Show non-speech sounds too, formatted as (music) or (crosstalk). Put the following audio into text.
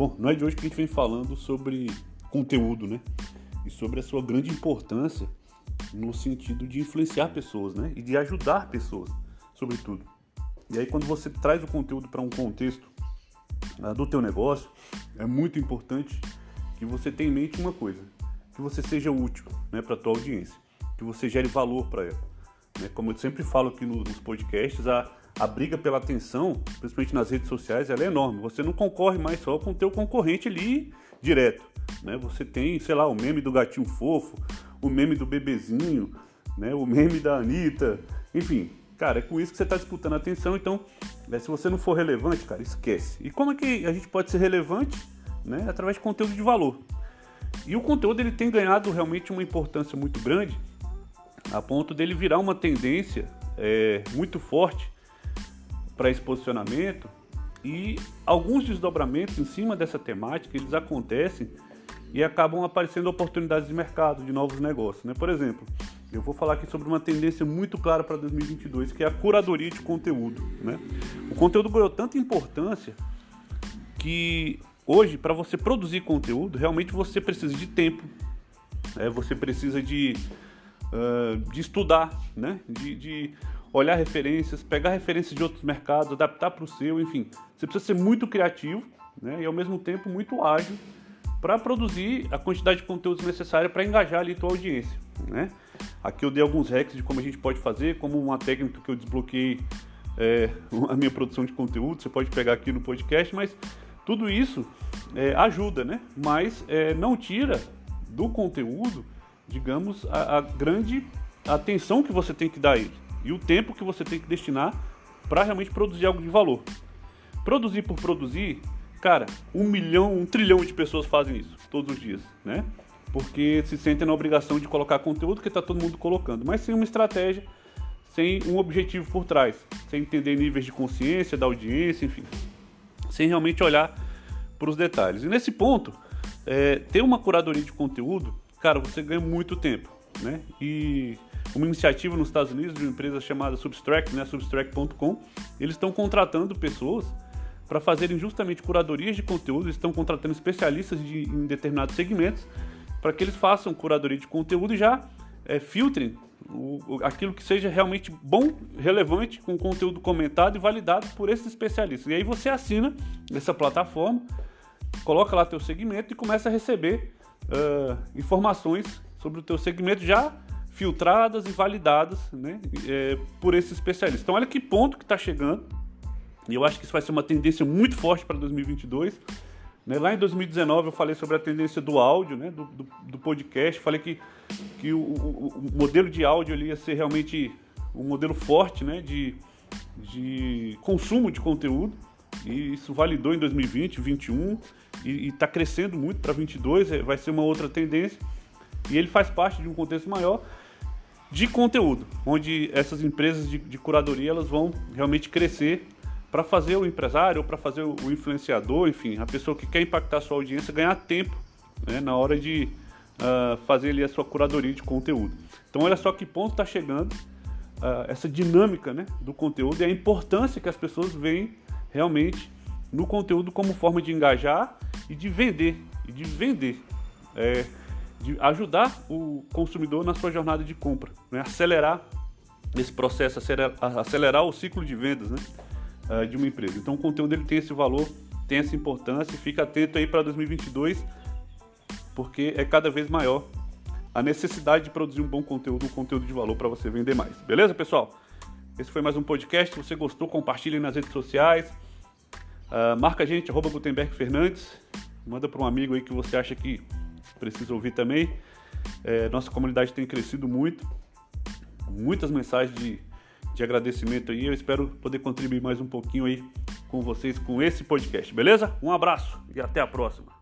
Bom, não é de hoje que a gente vem falando sobre conteúdo, né? E sobre a sua grande importância no sentido de influenciar pessoas, né? E de ajudar pessoas, sobretudo. E aí quando você traz o conteúdo para um contexto uh, do teu negócio, é muito importante que você tenha em mente uma coisa, que você seja útil, né, para tua audiência, que você gere valor para ela. Né? Como eu sempre falo aqui nos podcasts, a, a briga pela atenção, principalmente nas redes sociais, ela é enorme. Você não concorre mais só com o teu concorrente ali direto. Né? Você tem, sei lá, o meme do gatinho fofo, o meme do bebezinho, né? o meme da Anitta, enfim. Cara, é com isso que você está disputando a atenção, então, né, se você não for relevante, cara, esquece. E como é que a gente pode ser relevante? Né? Através de conteúdo de valor. E o conteúdo ele tem ganhado realmente uma importância muito grande, a ponto dele virar uma tendência é, muito forte para esse posicionamento e alguns desdobramentos em cima dessa temática eles acontecem e acabam aparecendo oportunidades de mercado, de novos negócios. Né? Por exemplo, eu vou falar aqui sobre uma tendência muito clara para 2022, que é a curadoria de conteúdo. Né? O conteúdo ganhou tanta importância que hoje, para você produzir conteúdo, realmente você precisa de tempo, né? você precisa de, uh, de estudar, né? de, de olhar referências, pegar referências de outros mercados, adaptar para o seu, enfim. Você precisa ser muito criativo né? e ao mesmo tempo muito ágil para produzir a quantidade de conteúdos necessária para engajar ali a tua audiência. Né? Aqui eu dei alguns hacks de como a gente pode fazer, como uma técnica que eu desbloqueei é, (laughs) a minha produção de conteúdo, você pode pegar aqui no podcast, mas tudo isso é, ajuda, né? Mas é, não tira do conteúdo, digamos, a, a grande atenção que você tem que dar a ele e o tempo que você tem que destinar para realmente produzir algo de valor. Produzir por produzir, cara, um milhão, um trilhão de pessoas fazem isso todos os dias, né? Porque se sentem na obrigação de colocar conteúdo que está todo mundo colocando, mas sem uma estratégia, sem um objetivo por trás, sem entender níveis de consciência da audiência, enfim, sem realmente olhar para os detalhes. E nesse ponto, é, ter uma curadoria de conteúdo, cara, você ganha muito tempo, né? E uma iniciativa nos Estados Unidos de uma empresa chamada Substract, né, substract.com, eles estão contratando pessoas para fazerem justamente curadorias de conteúdo, estão contratando especialistas de, em determinados segmentos para que eles façam curadoria de conteúdo e já é, filtrem o, aquilo que seja realmente bom, relevante, com conteúdo comentado e validado por esses especialistas. E aí você assina essa plataforma, coloca lá teu segmento e começa a receber uh, informações sobre o teu segmento já filtradas e validadas né, é, por esses especialistas. Então olha que ponto que está chegando. E eu acho que isso vai ser uma tendência muito forte para 2022. Né? Lá em 2019 eu falei sobre a tendência do áudio, né? do, do, do podcast. Falei que, que o, o, o, modelo de áudio ali ia ser realmente um modelo forte né? de, de consumo de conteúdo. E isso validou em 2020, 2021 e está crescendo muito para 2022. É, vai ser uma outra tendência. E ele faz parte de um contexto maior de conteúdo, onde essas empresas de, de curadoria elas vão realmente crescer para fazer o empresário para fazer o, influenciador, enfim, a pessoa que quer impactar sua audiência ganhar tempo né, na hora de uh, fazer ali a sua curadoria de conteúdo. Então olha só que ponto está chegando uh, essa dinâmica né, do conteúdo e a importância que as pessoas veem realmente no conteúdo como forma de engajar e de vender e de vender. É, de ajudar o consumidor na sua jornada de compra, né? acelerar esse processo, acelerar, acelerar o ciclo de vendas né? uh, de uma empresa. Então o conteúdo ele tem esse valor, tem essa importância, fica atento aí para 2022, porque é cada vez maior a necessidade de produzir um bom conteúdo, um conteúdo de valor para você vender mais. Beleza, pessoal? Esse foi mais um podcast. Se você gostou, compartilhe nas redes sociais. Uh, marca a gente, arroba Gutenberg Fernandes. Manda para um amigo aí que você acha que precisa ouvir também. É, nossa comunidade tem crescido muito, muitas mensagens de, de agradecimento aí. Eu espero poder contribuir mais um pouquinho aí com vocês com esse podcast, beleza? Um abraço e até a próxima.